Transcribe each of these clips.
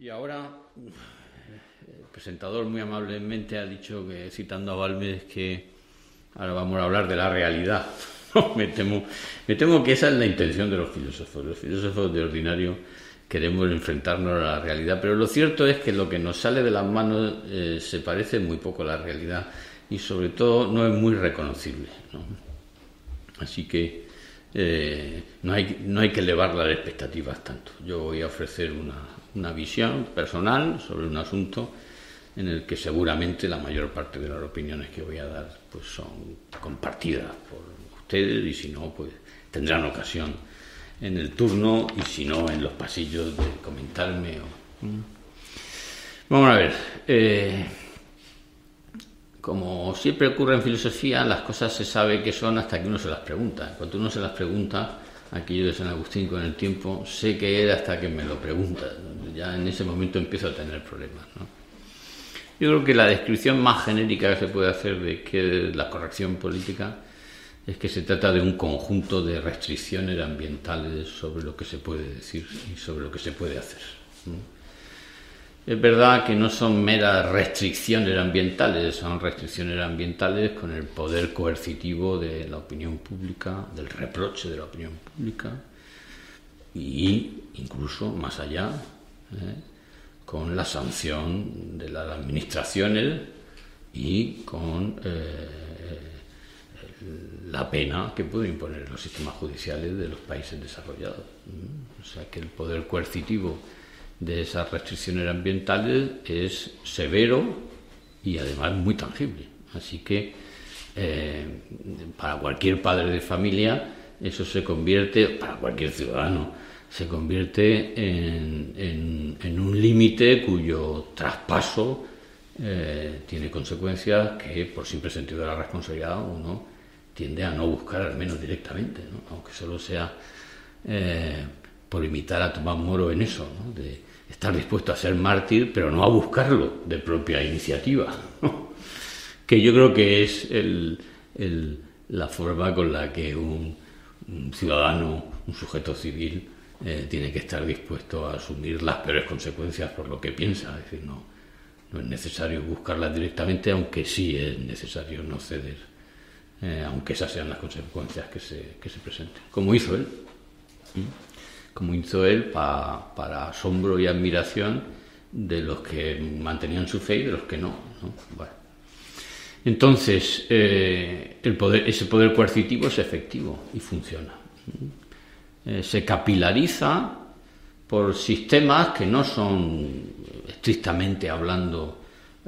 Y ahora el presentador muy amablemente ha dicho que, citando a Balmes, que ahora vamos a hablar de la realidad. me, temo, me temo que esa es la intención de los filósofos. Los filósofos de ordinario queremos enfrentarnos a la realidad, pero lo cierto es que lo que nos sale de las manos eh, se parece muy poco a la realidad y sobre todo no es muy reconocible. Así que eh, no, hay, no hay que elevar las expectativas tanto. Yo voy a ofrecer una, una visión personal sobre un asunto en el que seguramente la mayor parte de las opiniones que voy a dar pues son compartidas por ustedes y si no pues tendrán ocasión en el turno y si no en los pasillos de comentarme vamos a ver eh, como siempre ocurre en filosofía las cosas se sabe que son hasta que uno se las pregunta. Cuando uno se las pregunta aquello de San Agustín con el tiempo sé que era hasta que me lo pregunta ya en ese momento empiezo a tener problemas yo creo que la descripción más genérica que se puede hacer de qué es la corrección política es que se trata de un conjunto de restricciones ambientales sobre lo que se puede decir y sobre lo que se puede hacer. Es verdad que no son meras restricciones ambientales, son restricciones ambientales con el poder coercitivo de la opinión pública, del reproche de la opinión pública y incluso más allá, ¿eh? con la sanción de las administraciones y con eh, la pena que pueden imponer los sistemas judiciales de los países desarrollados. O sea que el poder coercitivo de esas restricciones ambientales es severo y además muy tangible. Así que eh, para cualquier padre de familia eso se convierte, para cualquier ciudadano, se convierte en, un límite cuyo traspaso eh, tiene consecuencias que, por simple sentido de la responsabilidad, uno tiende a no buscar al menos directamente, aunque solo sea eh, por imitar a Tomás Moro en eso, de estar dispuesto a ser mártir, pero no a buscarlo de propia iniciativa, que yo creo que es la forma con la que un ciudadano, un sujeto civil, eh, tiene que estar dispuesto a asumir las peores consecuencias por lo que piensa. Es decir, no, es necesario buscarlas directamente, aunque sí es necesario no ceder, eh, aunque esas sean las consecuencias que se, que se presenten. Como hizo él. Como hizo él para asombro y admiración de los que mantenían su fe y de los que no. Entonces, eh, el poder, ese poder coercitivo es efectivo y funciona. Eh, se capilariza por sistemas que no son estrictamente hablando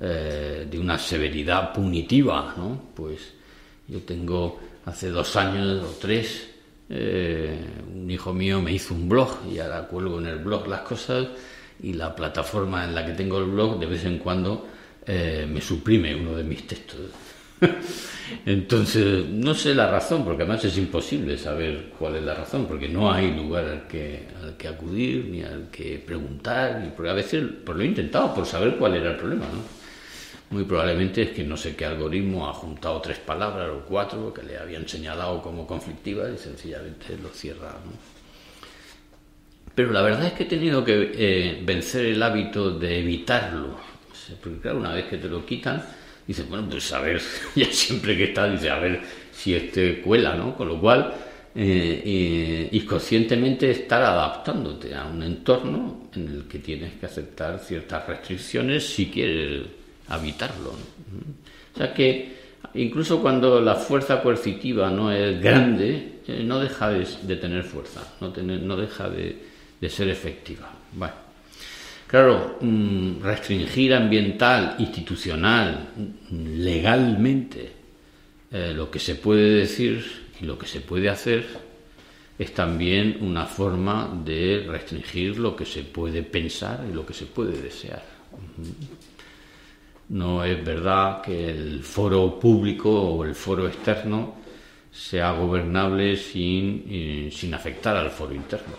eh, de una severidad punitiva, ¿no? Pues yo tengo hace dos años o tres eh, un hijo mío me hizo un blog y ahora cuelgo en el blog las cosas y la plataforma en la que tengo el blog de vez en cuando me suprime uno de mis textos. Entonces, no sé la razón, porque además es imposible saber cuál es la razón, porque no hay lugar al que, al que acudir, ni al que preguntar, porque a veces pues lo he intentado por saber cuál era el problema, ¿no? Muy probablemente es que no sé qué algoritmo ha juntado tres palabras o cuatro que le habían señalado como conflictivas y sencillamente lo cierra, ¿no? Pero la verdad es que he tenido que eh, vencer el hábito de evitarlo, porque claro, una vez que te lo quitan, dice, bueno, pues a ver, ya siempre que está, dice, a ver si este cuela, ¿no? Con lo cual, eh, y conscientemente estar adaptándote a un entorno en el que tienes que aceptar ciertas restricciones si quieres habitarlo. O sea que incluso cuando la fuerza coercitiva no es grande, eh, no deja de, tener fuerza, no, deja de, de ser efectiva. Bueno. Claro, mm, restringir ambiental, institucional, legalmente eh, lo que se puede decir y lo que se puede hacer es también una forma de restringir lo que se puede pensar y lo que se puede desear. No es verdad que el foro público o el foro externo sea gobernable sin, eh, sin afectar al foro interno.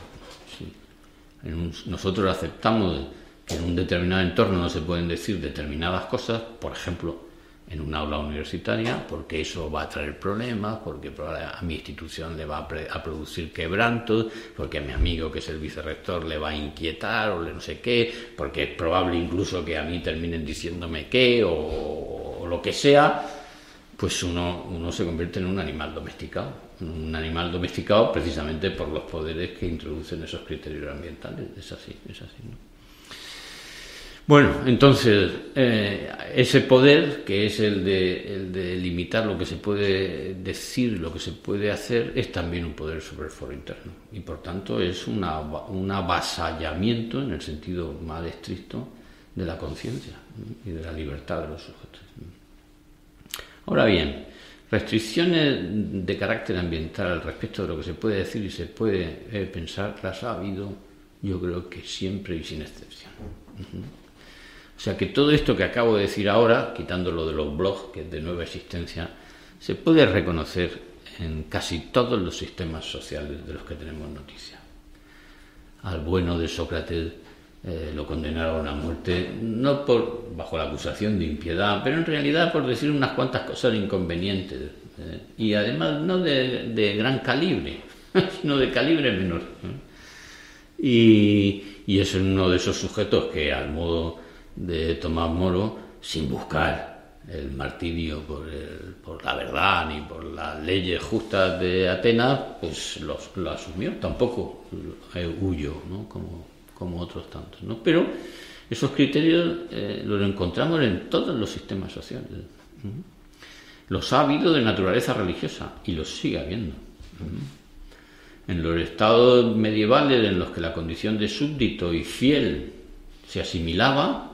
nosotros aceptamos que en un determinado entorno no se pueden decir determinadas cosas, por ejemplo, en un aula universitaria, porque eso va a traer problemas, porque a mi institución le va a, producir quebrantos, porque a mi amigo que es el vicerrector le va a inquietar o le no sé qué, porque es probable incluso que a mí terminen diciéndome qué o, lo que sea, pues uno, uno se convierte en un animal domesticado, un animal domesticado precisamente por los poderes que introducen esos criterios ambientales. Es así, es así. ¿no? Bueno, entonces, eh, ese poder, que es el de, el de, limitar lo que se puede decir, lo que se puede hacer, es también un poder sobre el foro interno. Y por tanto es una, un avasallamiento, en el sentido más estricto, de la conciencia y de la libertad de los sujetos. Ahora bien, restricciones de carácter ambiental respecto de lo que se puede decir y se puede eh, pensar, las ha habido, yo creo que siempre y sin excepción. O sea que todo esto que acabo de decir ahora, quitándolo de los blogs, que es de nueva existencia, se puede reconocer en casi todos los sistemas sociales de los que tenemos noticia. Al bueno de Sócrates eh, lo condenaron a muerte, no por, bajo la acusación de impiedad, pero en realidad por decir unas cuantas cosas inconvenientes. Eh, y además no de, gran calibre, sino de calibre menor. Y, y es uno de esos sujetos que al modo de Tomás Moro sin buscar el martirio por, por, la verdad ni por las leyes justas de Atenas, pues lo, asumió, tampoco huyó, ¿no? como, como otros tantos. ¿no? Pero esos criterios eh, los encontramos en todos los sistemas sociales. Los ha habido de naturaleza religiosa y los sigue habiendo. En los estados medievales en los que la condición de súbdito y fiel se asimilaba,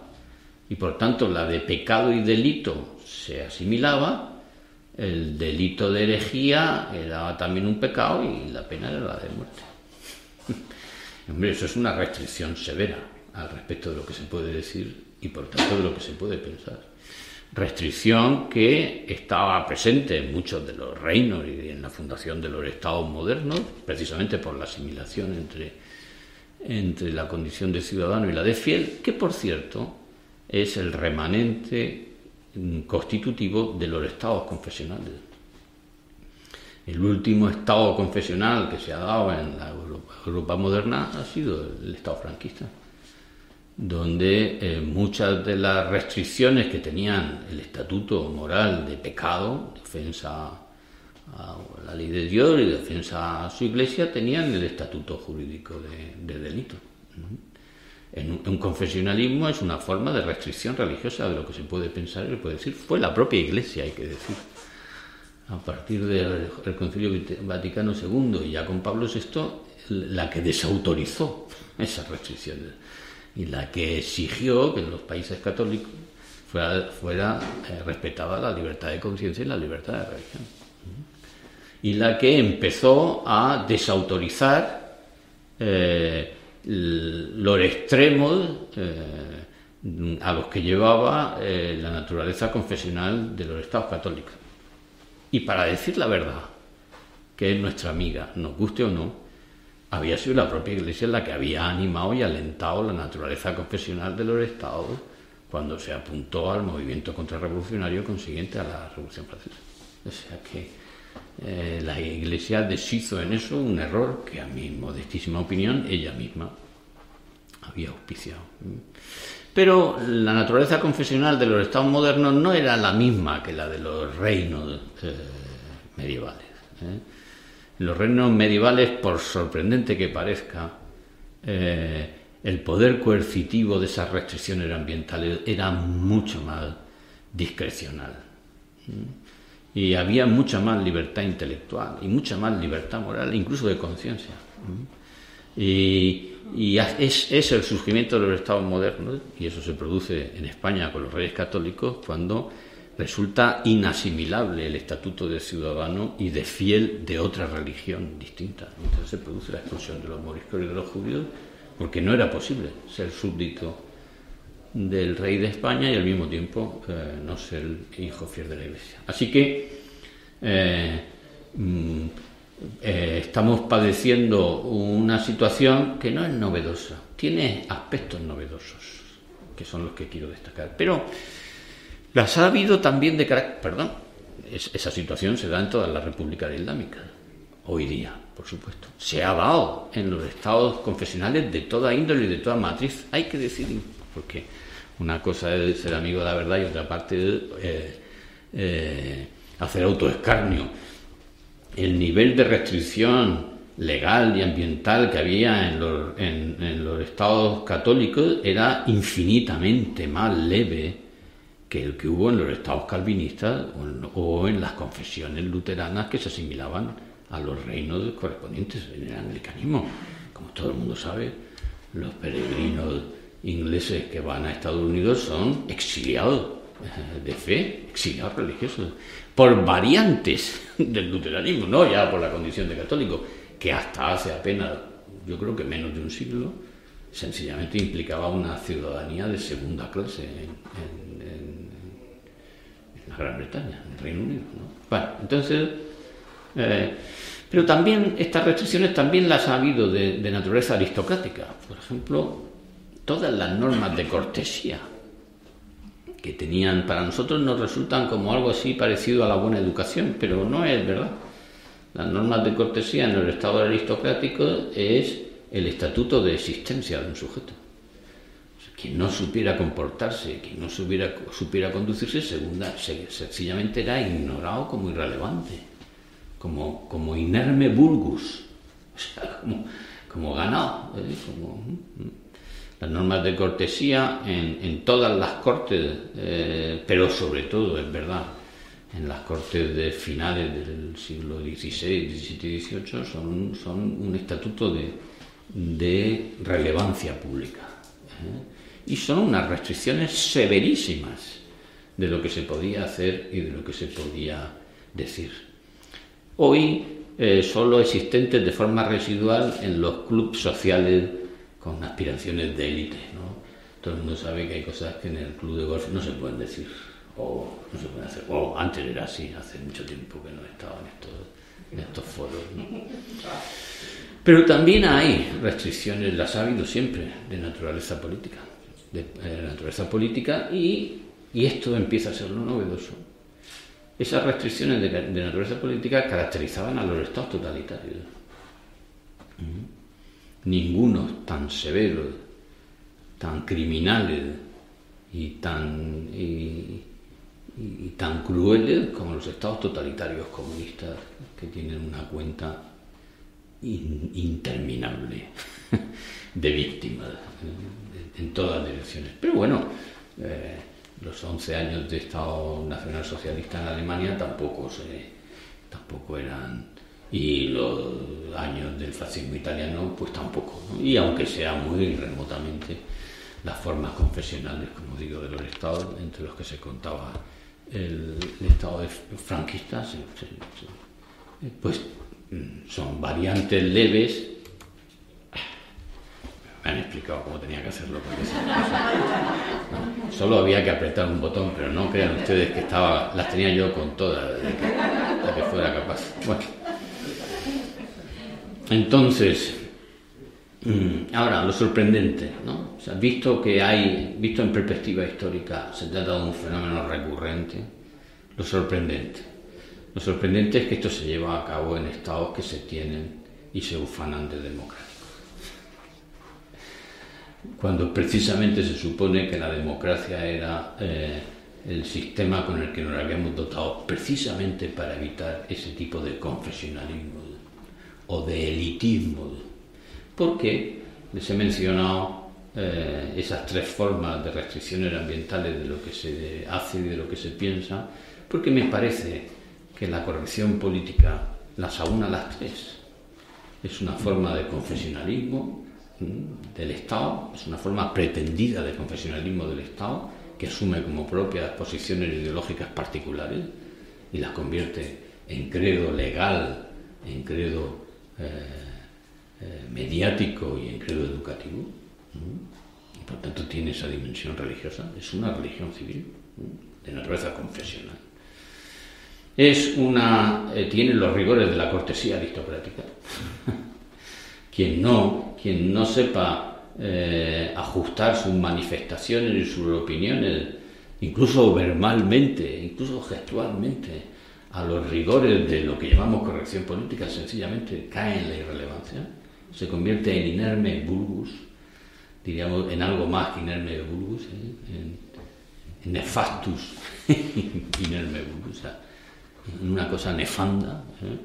y por tanto la de pecado y delito se asimilaba, el delito de herejía era también un pecado y la pena era la de muerte. Hombre, eso es una restricción severa al respecto de lo que se puede decir y por tanto de lo que se puede pensar. Restricción que estaba presente en muchos de los reinos y en la fundación de los estados modernos, precisamente por la asimilación entre, entre la condición de ciudadano y la de fiel, que por cierto es el remanente constitutivo de los estados confesionales. El último estado confesional que se ha dado en la Europa, moderna ha sido el estado franquista, donde eh, muchas de las restricciones que tenían el estatuto moral de pecado, defensa a la ley de Dios y defensa a su iglesia, tenían el estatuto jurídico de, delito un confesionalismo es una forma de restricción religiosa de lo que se puede pensar y se puede decir. Fue la propia Iglesia, hay que decir. A partir del Concilio Vaticano II y ya con Pablo VI, la que desautorizó esas restricciones y la que exigió que en los países católicos fuera, eh, respetada la libertad de conciencia y la libertad de religión. Y la que empezó a desautorizar eh, los extremos eh, a los que llevaba eh, la naturaleza confesional de los estados católicos. Y para decir la verdad, que es nuestra amiga, nos guste o no, había sido la propia Iglesia la que había animado y alentado la naturaleza confesional de los estados cuando se apuntó al movimiento contrarrevolucionario consiguiente a la Revolución Francesa. O sea que eh, la Iglesia deshizo en eso un error que a mi modestísima opinión ella misma había auspiciado. Pero la naturaleza confesional de los estados modernos no era la misma que la de los reinos eh, medievales. ¿eh? los reinos medievales, por sorprendente que parezca, el poder coercitivo de esas restricciones ambientales era mucho más discrecional y había mucha más libertad intelectual y mucha más libertad moral, incluso de conciencia. Y, es, es, el surgimiento de los estados modernos, y eso se produce en España con los reyes católicos, cuando resulta inasimilable el estatuto de ciudadano y de fiel de otra religión distinta. Entonces se produce la expulsión de los moriscos y de los judíos, porque no era posible ser súbdito del rey de España y al mismo tiempo eh, no ser el hijo fiel de la Iglesia. Así que eh, mm, eh, estamos padeciendo una situación que no es novedosa, tiene aspectos novedosos, que son los que quiero destacar. Pero Las ha habido también de carácter, perdón, esa situación se da en todas las repúblicas islámicas, hoy día, por supuesto. Se ha dado en los estados confesionales de toda índole y de toda matriz, hay que decir, porque una cosa es ser amigo de la verdad y otra parte es eh, eh, hacer autoescarnio. El nivel de restricción legal y ambiental que había en los, en, los estados católicos era infinitamente más leve que el que hubo en los estados calvinistas o en, las confesiones luteranas que se asimilaban a los reinos correspondientes en el anglicanismo. Como todo el mundo sabe, los peregrinos ingleses que van a Estados Unidos son exiliados eh, de fe, exiliados religiosos, por variantes del luteranismo, no ya por la condición de católico, que hasta hace apenas, yo creo que menos de un siglo, sencillamente implicaba una ciudadanía de segunda clase en, la Gran Bretaña, en el Reino Unido. Bueno, entonces, eh, pero también estas restricciones también las ha habido de naturaleza aristocrática. Por ejemplo, todas las normas de cortesía que tenían para nosotros nos resultan como algo así parecido a la buena educación, pero no es verdad. Las normas de cortesía en el Estado aristocrático es el estatuto de existencia de un sujeto. quien no supiera comportarse, quien no supiera, supiera conducirse, segunda, sencillamente era ignorado como irrelevante, como, como inerme vulgus, como, ganado. ¿eh? ¿Mm? Las normas de cortesía en, todas las cortes, eh, pero sobre todo, es verdad, en las cortes de finales del siglo XVI, XVII y XVIII son, un estatuto de, relevancia pública. ¿eh? Y son unas restricciones severísimas de lo que se podía hacer y de lo que se podía decir. Hoy eh, solo existentes de forma residual en los clubes sociales con aspiraciones de élite. ¿no? Todo el mundo sabe que hay cosas que en el club de golf no se pueden decir o no se pueden hacer. O antes era así, hace mucho tiempo que no estaba en estos, en estos foros. Pero también hay restricciones, las ha habido siempre, de naturaleza política. De, eh, naturaleza política y, y, esto empieza a ser lo novedoso. Esas restricciones de, de naturaleza política caracterizaban a los estados totalitarios. Ninguno tan severos, tan criminales y tan, y, tan crueles como los estados totalitarios comunistas que tienen una cuenta interminable de víctimas en todas direcciones. Pero bueno, eh, los 11 años de Estado Nacional Socialista en Alemania tampoco, se, tampoco eran y los años del fascismo italiano pues tampoco. Y aunque sea muy remotamente las formas confesionales, como digo, de los estados, entre los que se contaba el, estado de franquista, pues mm, son variantes leves. Me han explicado cómo tenía que hacerlo. solo había que apretar un botón, pero no crean ustedes que estaba, las tenía yo con todas, de que fuera capaz. Bueno. Entonces, mm, ahora lo sorprendente, ¿no? O sea, visto que hay, visto en perspectiva histórica, se trata de un fenómeno recurrente, lo sorprendente. Lo sorprendente es que esto se lleva a cabo en estados que se tienen y se ufanan de democráticos. Cuando precisamente se supone que la democracia era eh, el sistema con el que nos habíamos dotado precisamente para evitar ese tipo de confesionalismo o de elitismo, porque les he mencionado eh, esas tres formas de restricciones ambientales de lo que se hace y de lo que se piensa, porque me parece que la corrección política las aúna las tres. Es una forma de confesionalismo del Estado, es una forma pretendida de confesionalismo del Estado, que asume como propias posiciones ideológicas particulares y las convierte en credo legal, en credo eh, eh, mediático y en credo educativo. Por tanto tiene esa dimensión religiosa. Es una religión civil de naturaleza confesional. Es una, eh, tiene los rigores de la cortesía aristocrática. quien no, quien no sepa ajustar sus manifestaciones y sus opiniones incluso verbalmente, incluso gestualmente, a los rigores de lo que llamamos corrección política, sencillamente cae en la irrelevancia, se convierte en inerme bulbus, diríamos en algo más que inerme bulbus, ¿eh? en, nefastus inerme bulbus, en una cosa nefanda. ¿eh?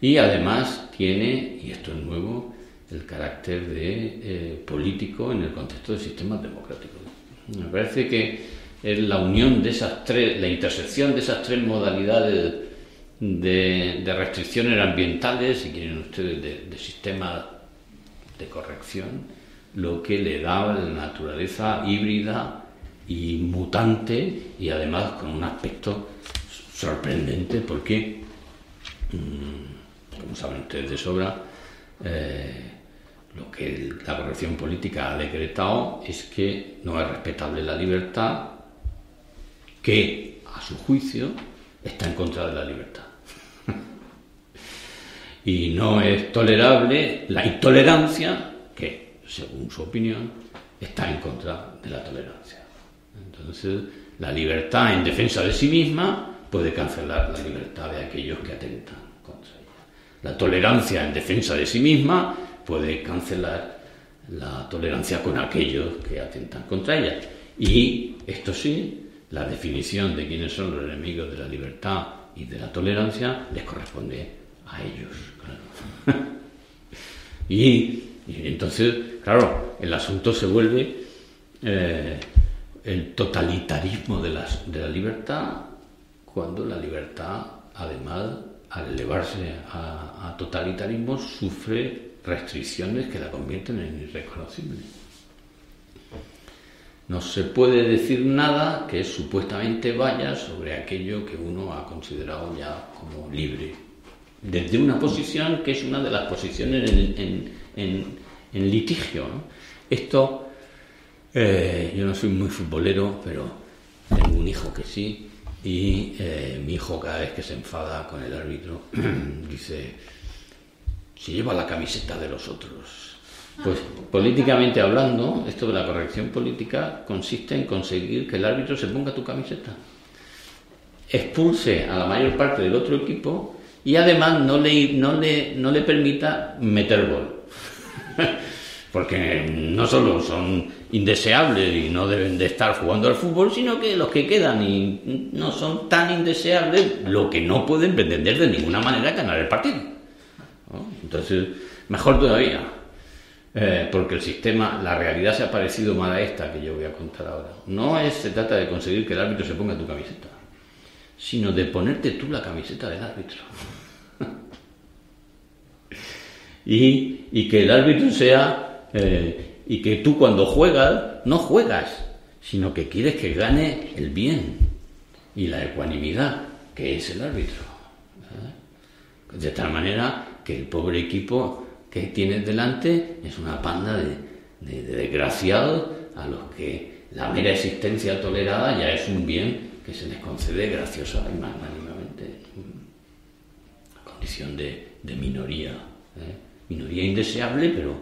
Y además tiene, y esto es nuevo, el carácter de eh, político en el contexto de sistemas democráticos. Me parece que es la unión de esas tres, la intersección de esas tres modalidades de, restricciones ambientales, si quieren ustedes, de, sistemas de corrección, lo que le da la naturaleza híbrida y mutante y además con un aspecto sorprendente porque, mm, como saben ustedes de sobra, eh, lo que la corrección política ha decretado es que no es respetable la libertad, que a su juicio está en contra de la libertad. y no es tolerable la intolerancia, que según su opinión está en contra de la tolerancia. Entonces, la libertad en defensa de sí misma puede cancelar la libertad de aquellos que atentan contra ella. La tolerancia en defensa de sí misma puede cancelar la tolerancia con aquellos que atentan contra ella. Y esto sí, la definición de quiénes son los enemigos de la libertad y de la tolerancia les corresponde a ellos. y, entonces, claro, el asunto se vuelve eh, el totalitarismo de, la libertad cuando la libertad, además, al elevarse a totalitarismo, sufre restricciones que la convierten en irreconocible. No se puede decir nada que supuestamente vaya sobre aquello que uno ha considerado ya como libre, desde una posición que es una de las posiciones en, litigio. Esto, eh, yo no soy muy futbolero, pero tengo un hijo que sí, y eh, mi hijo cada vez que se enfada con el árbitro dice, se lleva la camiseta de los otros. Pues políticamente hablando, esto de la corrección política consiste en conseguir que el árbitro se ponga tu camiseta, expulse a la mayor parte del otro equipo y además no le, no le, no le permita meter gol. Porque no solo son indeseables y no deben de estar jugando al fútbol, sino que los que quedan y no son tan indeseables, lo que no pueden pretender de ninguna manera ganar el partido. Entonces, mejor todavía, eh, porque el sistema, la realidad se ha parecido más a esta que yo voy a contar ahora. No es, se trata de conseguir que el árbitro se ponga tu camiseta, sino de ponerte tú la camiseta del árbitro. y, que el árbitro sea, eh, y que tú cuando juegas, no juegas, sino que quieres que gane el bien y la ecuanimidad, que es el árbitro. ¿eh? De tal manera que el pobre equipo que tienes delante es una panda de, desgraciados a los que la mera existencia tolerada ya es un bien que se les concede graciosa y magnánimamente. Condición de, minoría. ¿eh? Minoría indeseable, pero,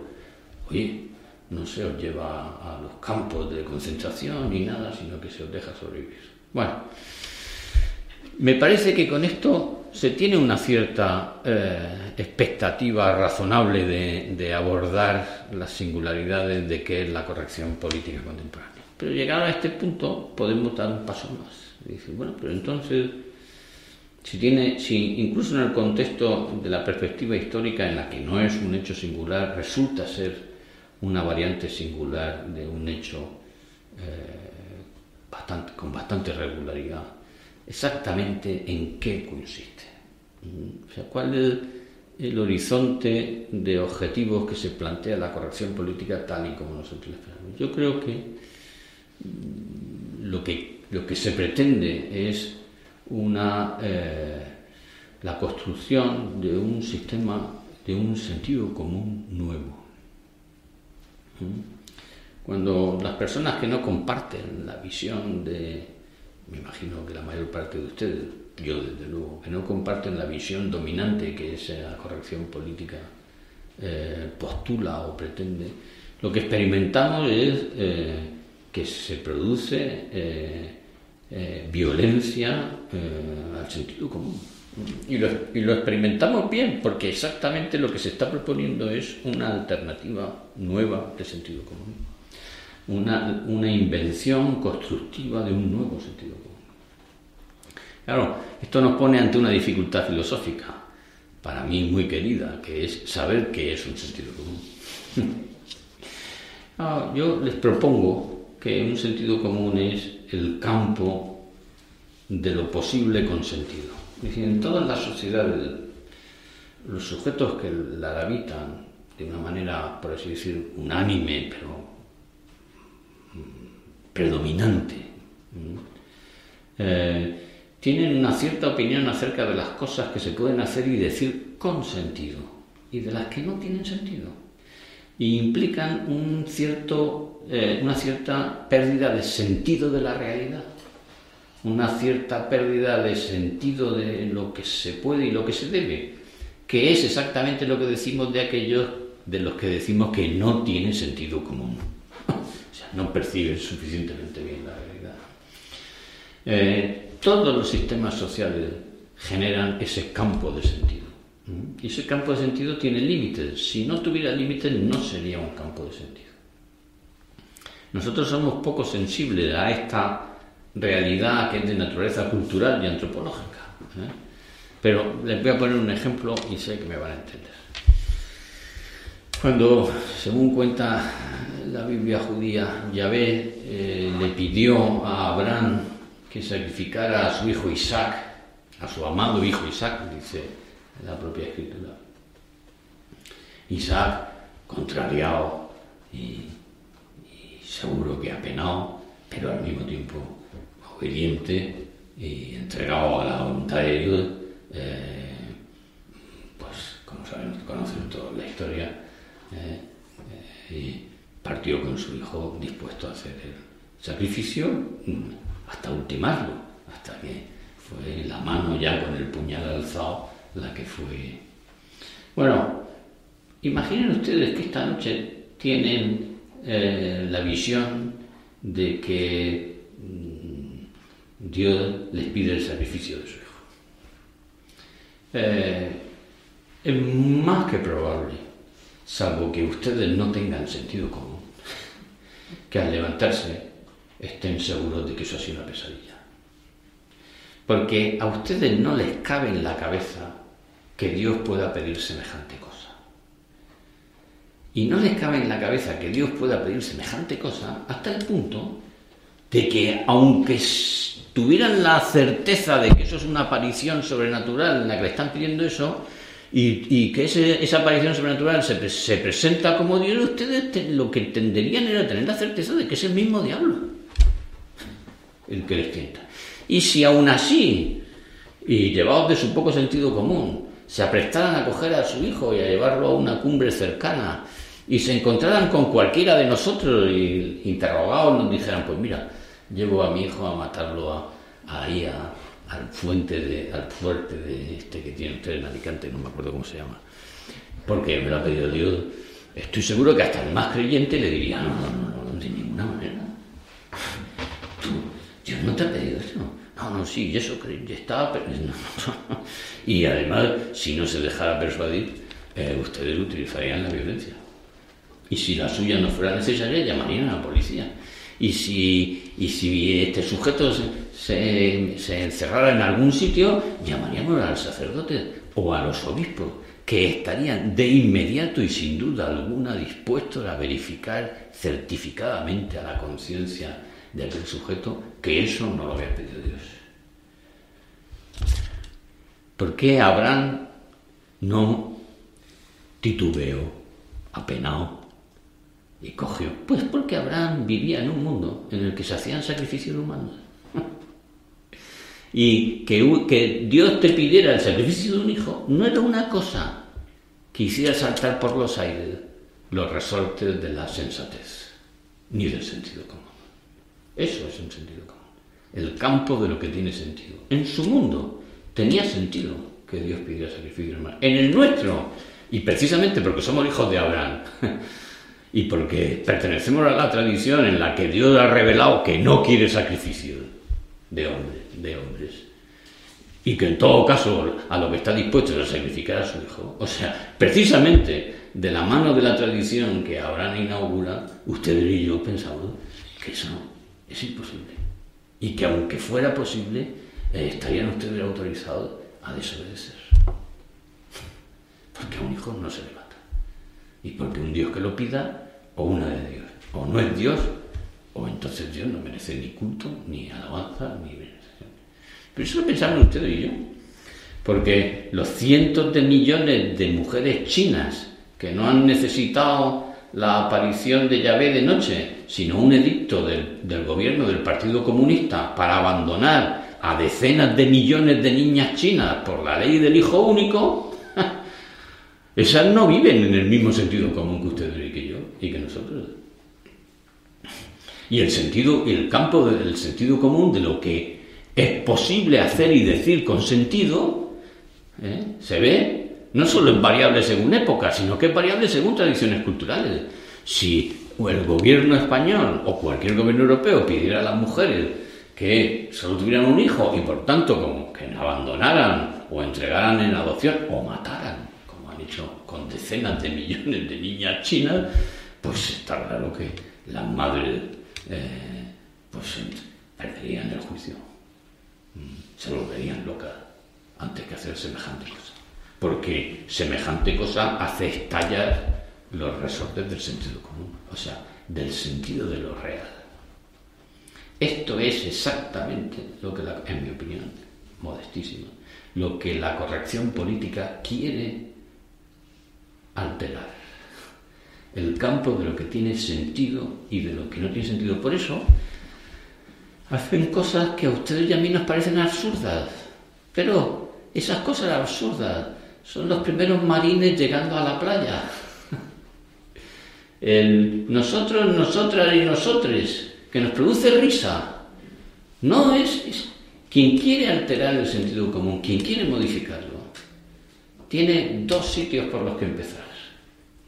oye, no se os lleva a los campos de concentración ni nada, sino que se os deja sobrevivir. Bueno, me parece que con esto se tiene una cierta eh, expectativa razonable de, abordar las singularidades de qué es la corrección política contemporánea. Pero llegado a este punto podemos dar un paso más. Dice, bueno, pero entonces, si tiene, si incluso en el contexto de la perspectiva histórica en la que no es un hecho singular, resulta ser una variante singular de un hecho eh, con bastante regularidad, exactamente en qué consiste. O sea, ¿cuál es el horizonte de objetivos que se plantea la corrección política tal y como nosotros la esperamos? Yo creo que mm, lo que, lo que se pretende es una, eh, la construcción de un sistema, de un sentido común nuevo. ¿Mm? Cuando las personas que no comparten la visión de, me imagino que la mayor parte de ustedes, yo desde luego, que no comparten la visión dominante que esa corrección política eh, postula o pretende, lo que experimentamos es eh, que se produce eh, violencia al sentido común. Y lo, y lo, experimentamos bien, porque exactamente lo que se está proponiendo es una alternativa nueva de sentido común. Una, una invención constructiva de un nuevo sentido común. Claro, esto nos pone ante una dificultad filosófica, para mí muy querida, que es saber qué es un sentido común. Ah, yo les propongo que un sentido común es el campo de lo posible con sentido. Es decir, en todas las sociedades, los sujetos que la habitan de una manera, por así decir, unánime, pero predominante, eh, tienen una cierta opinión acerca de las cosas que se pueden hacer y decir con sentido y de las que no tienen sentido. Implican un cierto, eh, una cierta pérdida de sentido de la realidad, una cierta pérdida de sentido de lo que se puede y lo que se debe, que es exactamente lo que decimos de aquellos de los que decimos que no tienen sentido común. No perciben suficientemente bien la realidad. Eh, todos los sistemas sociales generan ese campo de sentido. Y ese campo de sentido tiene límites. Si no tuviera límites, no sería un campo de sentido. Nosotros somos poco sensibles a esta realidad que es de naturaleza cultural y antropológica. ¿eh? Pero les voy a poner un ejemplo y sé que me van a entender. Cuando, según cuenta la Biblia judía, Yahvé eh, le pidió a Abraham que sacrificara a su hijo Isaac, a su amado hijo Isaac, dice la propia escritura. Isaac, contrariado y, seguro que apenado, pero al mismo tiempo obediente y entregado a la voluntad de Dios, eh, pues como saben, conocen toda la historia, eh, y partió con su hijo dispuesto a hacer el sacrificio hasta ultimarlo, hasta que fue la mano ya con el puñal alzado la que fue. Bueno, imaginen ustedes que esta noche tienen eh, la visión de que mm, Dios les pide el sacrificio de su hijo. Eh, es más que probable, salvo que ustedes no tengan sentido común, que al levantarse estén seguros de que eso ha sido una pesadilla. Porque a ustedes no les cabe en la cabeza que Dios pueda pedir semejante cosa. Y no les cabe en la cabeza que Dios pueda pedir semejante cosa hasta el punto de que aunque tuvieran la certeza de que eso es una aparición sobrenatural en la que le están pidiendo eso, y, que esa aparición sobrenatural se, se, presenta como Dios, ustedes lo que tenderían era tener la certeza de que es el mismo diablo el que les tienta. Y si aún así, y llevados de su poco sentido común, se aprestaran a coger a su hijo y a llevarlo a una cumbre cercana, y se encontraran con cualquiera de nosotros y interrogados nos dijeran, pues mira, llevo a mi hijo a matarlo a, ahí al fuente de, al fuerte de este que tiene usted en Alicante, no me acuerdo cómo se llama, porque me lo ha pedido Dios. Estoy seguro que hasta el más creyente le diría, no, no, no, de ninguna manera. Dios no te ha pedido eso. No, no, sí, eso estaba. Pero, y además, si no se dejara persuadir, eh, ustedes utilizarían la violencia. Y si la suya no fuera necesaria, llamarían a la policía. Y si, y si este sujeto se, encerrara en algún sitio, llamaríamos al sacerdote o a los obispos, que estarían de inmediato y sin duda alguna dispuestos a verificar certificadamente a la conciencia de aquel sujeto que eso no lo había pedido Dios. ¿Por qué Abraham no titubeó, apenado y cogió? Pues porque Abraham vivía en un mundo en el que se hacían sacrificios humanos. Y que, que Dios te pidiera el sacrificio de un hijo no era una cosa que hiciera saltar por los aires los resortes de la sensatez ni del sentido común. Eso es un sentido común. El campo de lo que tiene sentido. En su mundo tenía sentido que Dios pidiera sacrificio hermano. En el nuestro, y precisamente porque somos hijos de Abraham, y porque pertenecemos a la tradición en la que Dios ha revelado que no quiere sacrificio, de hombres, de hombres. Y que en todo caso a lo que está dispuesto es a sacrificar a su hijo. O sea, precisamente de la mano de la tradición que Abraham inaugura, ustedes y yo pensamos que eso es imposible. Y que aunque fuera posible, eh, estarían ustedes autorizados a desobedecer. Porque a un hijo no se le mata. Y porque un Dios que lo pida, o una de Dios. O no es Dios, o entonces Dios no merece ni culto, ni alabanza, ni veneración. Pero eso lo pensamos ustedes y yo. Porque los cientos de millones de mujeres chinas que no han necesitado la aparición de Yahvé de noche, sino un edicto del, del, gobierno del Partido Comunista para abandonar a decenas de millones de niñas chinas por la ley del hijo único, esas no viven en el mismo sentido común que ustedes y que yo y que nosotros. Y el sentido, el campo del sentido común de lo que es posible hacer y decir con sentido, ¿eh? se ve no solo es variable según época, sino que es variable según tradiciones culturales. Si el gobierno español o cualquier gobierno europeo pidiera a las mujeres que solo tuvieran un hijo y por tanto como que abandonaran o entregaran en adopción o mataran, como han hecho con decenas de millones de niñas chinas, pues está claro que las madres eh, pues perderían el juicio, mm, se volverían locas antes que hacer semejante cosa porque semejante cosa hace estallar los resortes del sentido común, o sea, del sentido de lo real. Esto es exactamente lo que, en mi opinión, modestísimo, lo que la corrección política quiere alterar. El campo de lo que tiene sentido y de lo que no tiene sentido. Por eso hacen cosas que a ustedes y a mí nos parecen absurdas. Pero esas cosas absurdas son los primeros marines llegando a la playa. El nosotros, nosotras y nosotres, que nos produce risa, no es, quien quiere alterar el sentido común, quien quiere modificarlo, tiene dos sitios por los que empezar.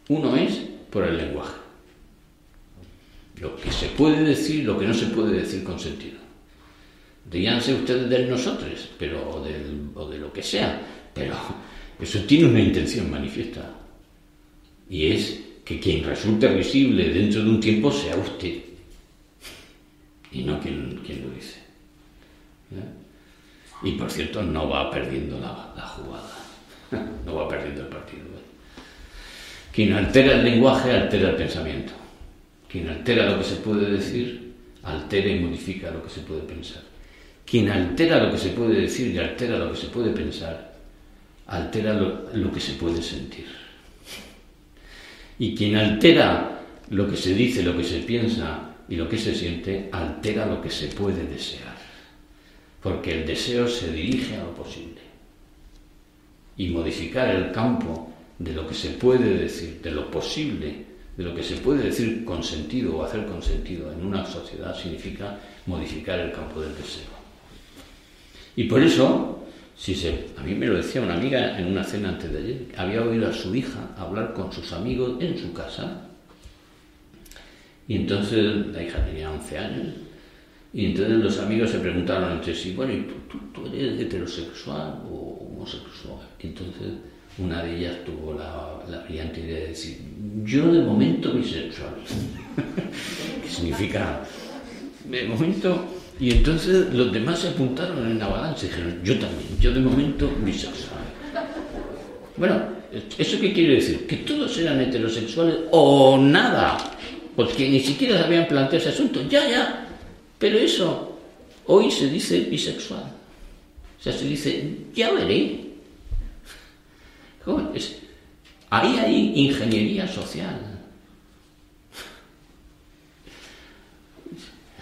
Uno es por el lenguaje. Lo que se puede decir, lo que no se puede decir con sentido. Díganse ustedes del nosotros, pero o de lo que sea, pero eso tiene una intención manifiesta. Y es que quien resulte visible dentro de un tiempo sea usted. Y no quien, lo dice. Y por cierto, no va perdiendo la, jugada. No va perdiendo el partido. Quien altera el lenguaje, altera el pensamiento. Quien altera lo que se puede decir, altera y modifica lo que se puede pensar. Quien altera lo que se puede decir y altera lo que se puede pensar, altera lo, que se puede sentir. Y quien altera lo que se dice, lo que se piensa y lo que se siente, altera lo que se puede desear. Porque el deseo se dirige a lo posible. Y modificar el campo de lo que se puede decir, de lo posible, de lo que se puede decir con sentido o hacer con sentido en una sociedad significa modificar el campo del deseo. Y por eso Sí, sí. A mí me lo decía una amiga en una cena antes de ayer. Había oído a su hija hablar con sus amigos en su casa. Y entonces la hija tenía 11 años. Y entonces los amigos se preguntaron entre sí, bueno, ¿y tú, eres heterosexual o homosexual? Entonces una de ellas tuvo la, la brillante idea de decir, yo de momento bisexual. ¿Qué significa? De momento y entonces los demás se apuntaron en la balanza y dijeron, yo también, yo de momento bisexual. Bueno, ¿eso qué quiere decir? Que todos eran heterosexuales o nada, porque ni siquiera habían planteado ese asunto. Ya, ya, pero eso hoy se dice bisexual. O sea, se dice, ya veré. Ahí hay ingeniería social.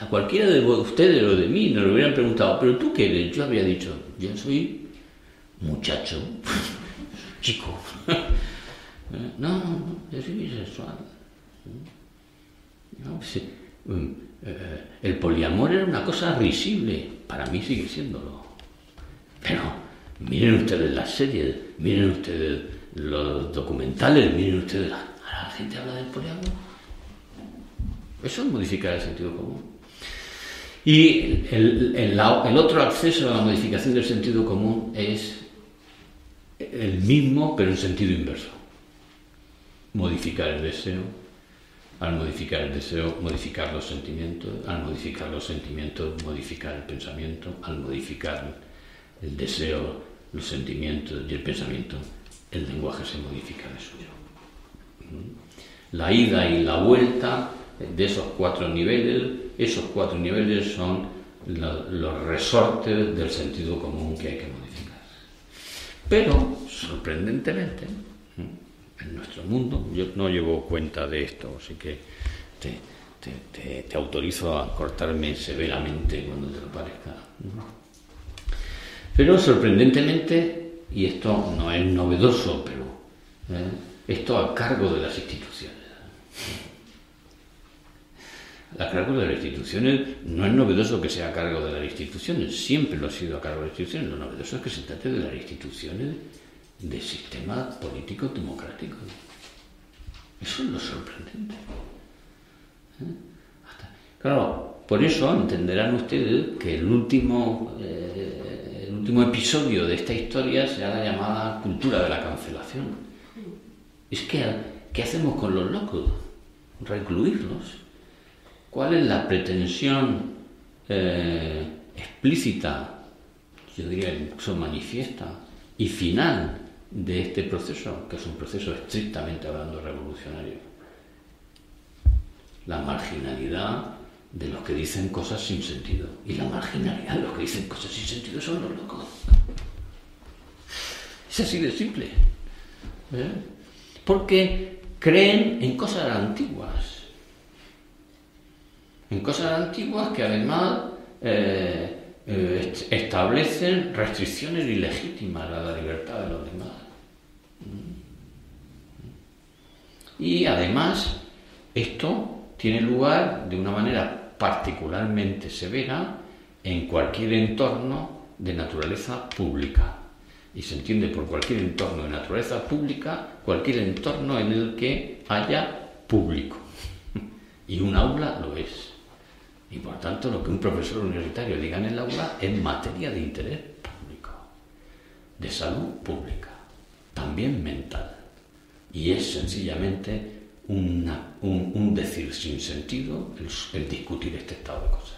A cualquiera de ustedes o de mí nos lo hubieran preguntado, ¿pero tú qué eres? Yo habría dicho, yo soy muchacho, chico. no, no, yo soy bisexual. Pues, mm, eh, el poliamor era una cosa risible, para mí sigue siéndolo. Pero miren ustedes las series, miren ustedes los documentales, miren ustedes, la gente habla del poliamor. Eso es modificar el sentido común. Y el, otro acceso a la modificación del sentido común es el mismo, pero en sentido inverso. Modificar el deseo, al modificar el deseo, modificar los sentimientos, al modificar los sentimientos, modificar el pensamiento, al modificar el deseo, los sentimientos y el pensamiento, el lenguaje se modifica de suyo. La ida y la vuelta de esos cuatro niveles, esos cuatro niveles son los resortes del sentido común que hay que modificar. Pero, sorprendentemente, en nuestro mundo, yo no llevo cuenta de esto, así que te, autorizo a cortarme severamente cuando te lo parezca. Pero sorprendentemente, y esto no es novedoso, pero ¿eh? esto a cargo de las instituciones. A cargo de las instituciones no es novedoso que sea a cargo de las instituciones, siempre lo ha sido a cargo de las instituciones. Lo novedoso es que se trate de las instituciones del sistema político democrático. Eso es lo sorprendente. ¿Eh? Claro, por eso entenderán ustedes que el último, eh, el último episodio de esta historia será la llamada cultura de la cancelación. Es que, ¿qué hacemos con los locos? Recluirlos ¿Cuál es la pretensión eh, explícita, yo diría incluso manifiesta, y final de este proceso, que es un proceso estrictamente hablando revolucionario? La marginalidad de los que dicen cosas sin sentido. Y la marginalidad de los que dicen cosas sin sentido son los locos. Es así de simple. ¿eh? Porque creen en cosas antiguas en cosas antiguas que además eh, eh, establecen restricciones ilegítimas a la libertad de los demás. Y además, esto tiene lugar de una manera particularmente severa en cualquier entorno de naturaleza pública. Y se entiende por cualquier entorno de naturaleza pública cualquier entorno en el que haya público. Y un aula lo es. Y por tanto, lo que un profesor universitario diga en el aula es materia de interés público, de salud pública, también mental. Y es sencillamente un, decir sin sentido el, discutir este estado de cosas.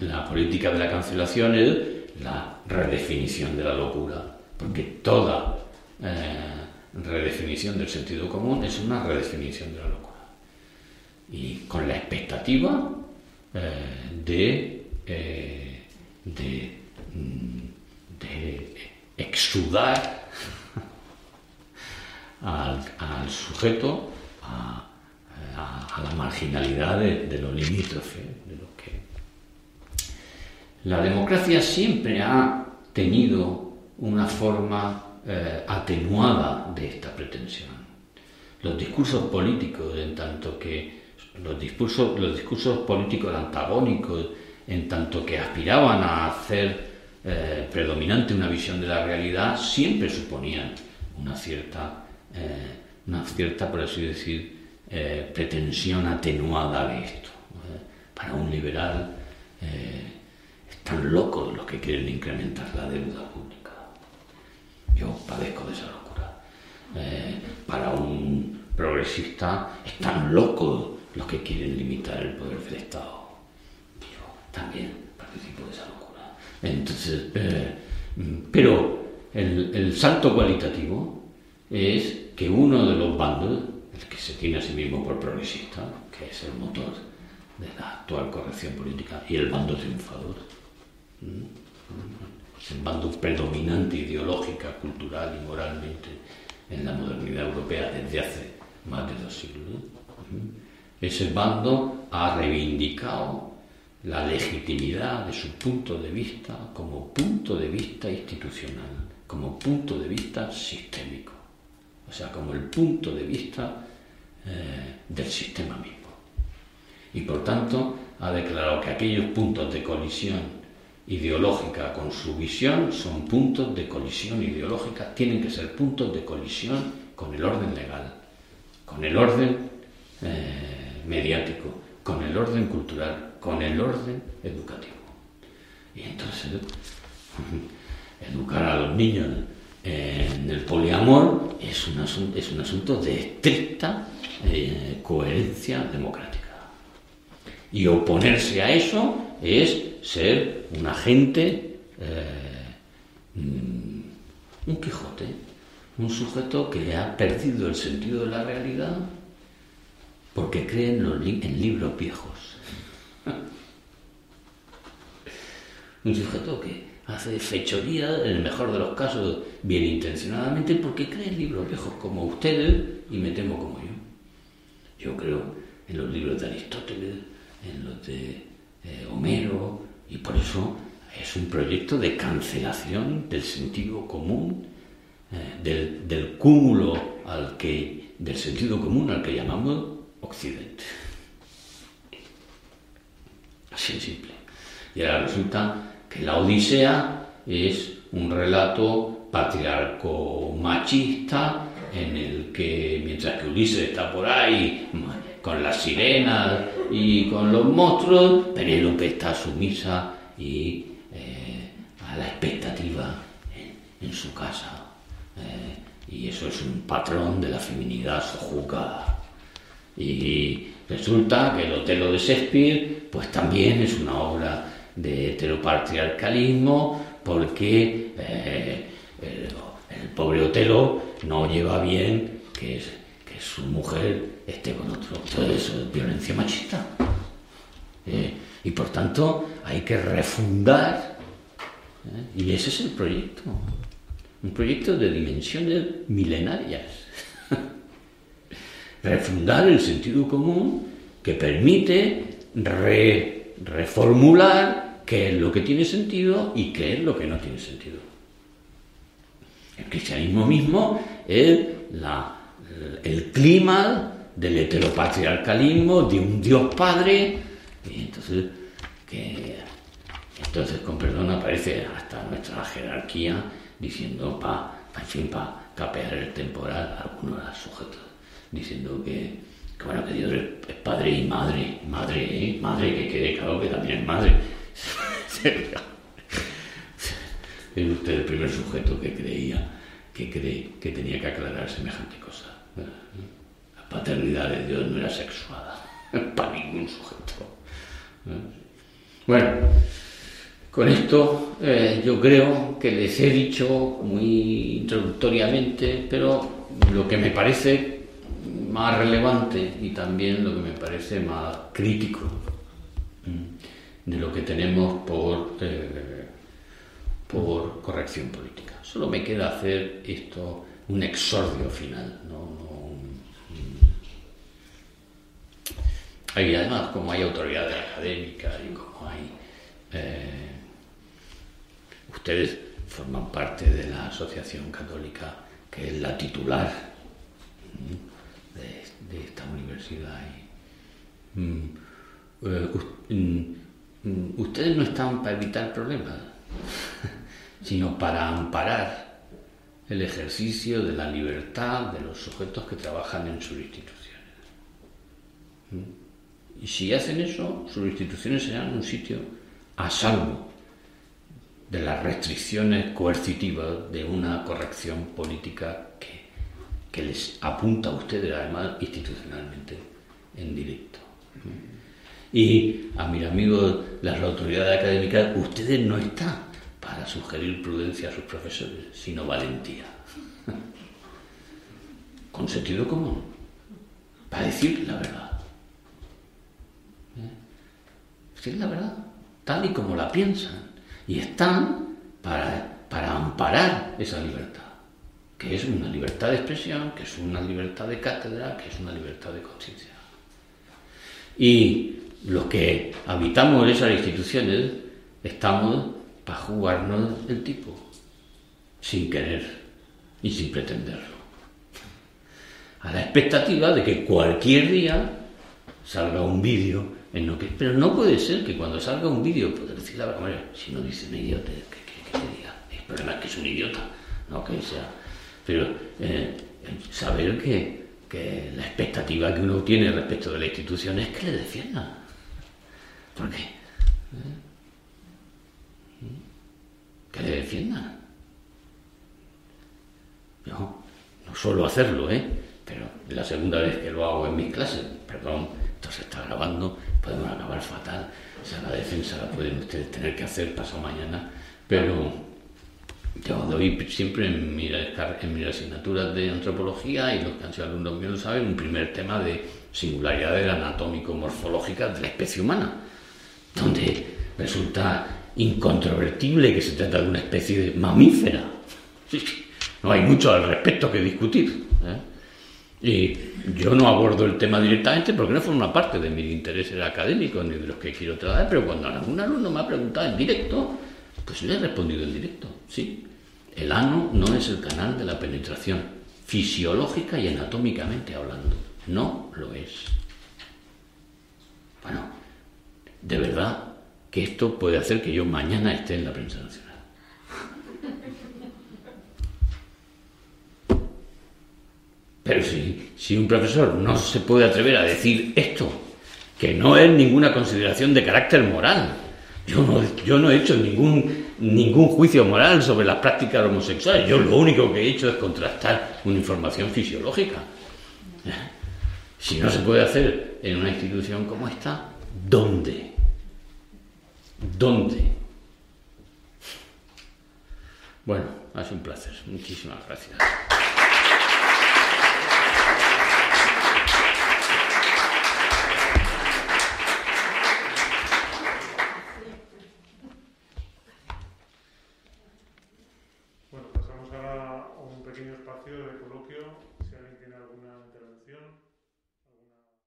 La, política de la cancelación es la redefinición de la locura, porque toda eh, redefinición del sentido común es una redefinición de la locura y con la expectativa eh, eh, mm, de, exudar al, sujeto a, la marginalidad de, lo limítrofe, de lo que... La democracia siempre ha tenido una forma eh, atenuada de esta pretensión. Los discursos políticos, en tanto que los discursos, los discursos políticos antagónicos, en tanto que aspiraban a hacer eh, predominante una visión de la realidad, siempre suponían una cierta, eh, una cierta por así decir, eh, pretensión atenuada de esto. Para un liberal están locos los que quieren incrementar la deuda pública. Yo padezco de esa locura. para un progresista están locos los que quieren limitar el poder del Estado. Yo también participo de esa locura. Entonces, eh, pero el, salto cualitativo es que uno de los bandos, el que se tiene a sí mismo por progresista, que es el motor de la actual corrección política, y el bando triunfador, el bando predominante ideológica, cultural y moralmente en la modernidad europea desde hace más de dos siglos. Ese bando ha reivindicado la legitimidad de su punto de vista como punto de vista institucional, como punto de vista sistémico, o sea, como el punto de vista eh, del sistema mismo. Y por tanto ha declarado que aquellos puntos de colisión ideológica con su visión son puntos de colisión ideológica, tienen que ser puntos de colisión con el orden legal, con el orden eh, mediático, el orden cultural, con el orden educativo. Y entonces, educar a los niños en el poliamor es un asunto, es un asunto de estricta eh, coherencia democrática. Y oponerse a eso es ser un agente, eh, mm, un Quijote, un sujeto que ha perdido el sentido de la realidad porque cree en, en libros viejos. un sujeto que hace fechoría, en el mejor de los casos, bien intencionadamente, porque cree en libros viejos como ustedes y me temo como yo. Yo creo en los libros de Aristóteles, en los de eh, Homero, y por eso es un proyecto de cancelación del sentido común, eh, del, cúmulo al que, del sentido común al que llamamos Occidente. Así de simple. Y ahora resulta que la Odisea es un relato patriarco machista en el que mientras que Ulises está por ahí con las sirenas y con los monstruos, Penélope está sumisa y eh, a la expectativa en, su casa. Eh, y eso es un patrón de la feminidad sojuzgada. Y resulta que el Otelo de Shakespeare pues también es una obra de heteropatriarcalismo porque eh, el, pobre Otelo no lleva bien que, su mujer esté con otro. Eso es violencia machista. Eh, y por tanto hay que refundar. ¿eh? Y ese es el proyecto. Un proyecto de dimensiones milenarias. refundar el sentido común que permite reformular qué es lo que tiene sentido y qué es lo que no tiene sentido. El cristianismo mismo es la, el clima del heteropatriarcalismo, de un Dios Padre, y entonces, que, entonces con perdón aparece hasta nuestra jerarquía diciendo para, pa, en fin, para capear el temporal a algunos sujetos, diciendo que, bueno, que Dios es, padre y madre, madre, ¿eh? madre, que quede claro que también es madre. es usted el primer sujeto que creía que, cree, que tenía que aclarar semejante cosa paternidad de Dios no era sexuada para ningún sujeto. Bueno, con esto eh, yo creo que les he dicho muy introductoriamente, pero lo que me parece más relevante y también lo que me parece más crítico de lo que tenemos por, eh, por corrección política. Solo me queda hacer esto un exordio final, no Y además, como hay autoridades académicas y como hay... Eh, ustedes forman parte de la Asociación Católica, que es la titular de, esta universidad. Mm, eh, mm, ustedes no están para evitar problemas, sino para amparar el ejercicio de la libertad de los sujetos que trabajan en sus instituciones. Y si hacen eso, sus instituciones serán un sitio a salvo de las restricciones coercitivas de una corrección política que, les apunta a ustedes, además, institucionalmente, en directo. Y a mis amigos, las autoridades académicas, ustedes no están para sugerir prudencia a sus profesores, sino valentía. Con sentido común, para decir la verdad. es la verdad, tal y como la piensan. Y están para, para amparar esa libertad, que es una libertad de expresión, que es una libertad de cátedra, que es una libertad de conciencia. Y los que habitamos esas instituciones estamos para jugarnos el tipo, sin querer y sin pretenderlo. A la expectativa de que cualquier día salga un vídeo pero no puede ser que cuando salga un vídeo, pueda decir la verdad, si no dice un idiota, ¿qué, qué, diga? El problema es que es un idiota, no que sea. Pero eh, saber que, la expectativa que uno tiene respecto de la institución es que le defienda. ¿Por qué? ¿Eh? Que le defiendan. Yo no suelo hacerlo, ¿eh? Pero la segunda vez que lo hago en mis clases. Perdón, esto se está grabando, podemos acabar fatal. O sea, la defensa la pueden ustedes tener que hacer pasado mañana, pero yo doy siempre en mis, en asignaturas de antropología, y los que han sido alumnos míos lo saben, un primer tema de singularidades anatómico-morfológicas de la especie humana, donde resulta incontrovertible que se trata de una especie de mamífera. No hay mucho al respecto que discutir. ¿eh? Y yo no abordo el tema directamente porque no forma parte de mis intereses académicos ni de los que quiero tratar, pero cuando algún alumno me ha preguntado en directo, pues le he respondido en directo, sí. El ano no es el canal de la penetración, fisiológica y anatómicamente hablando. No lo es. Bueno, de verdad que esto puede hacer que yo mañana esté en la prensa nacional. Pero si, si un profesor no se puede atrever a decir esto, que no es ninguna consideración de carácter moral, yo no, he hecho ningún, ningún juicio moral sobre las prácticas homosexuales, yo lo único que he hecho es contrastar una información fisiológica. Si no se puede hacer en una institución como esta, ¿dónde? ¿Dónde? Bueno, ha sido un placer. Muchísimas gracias.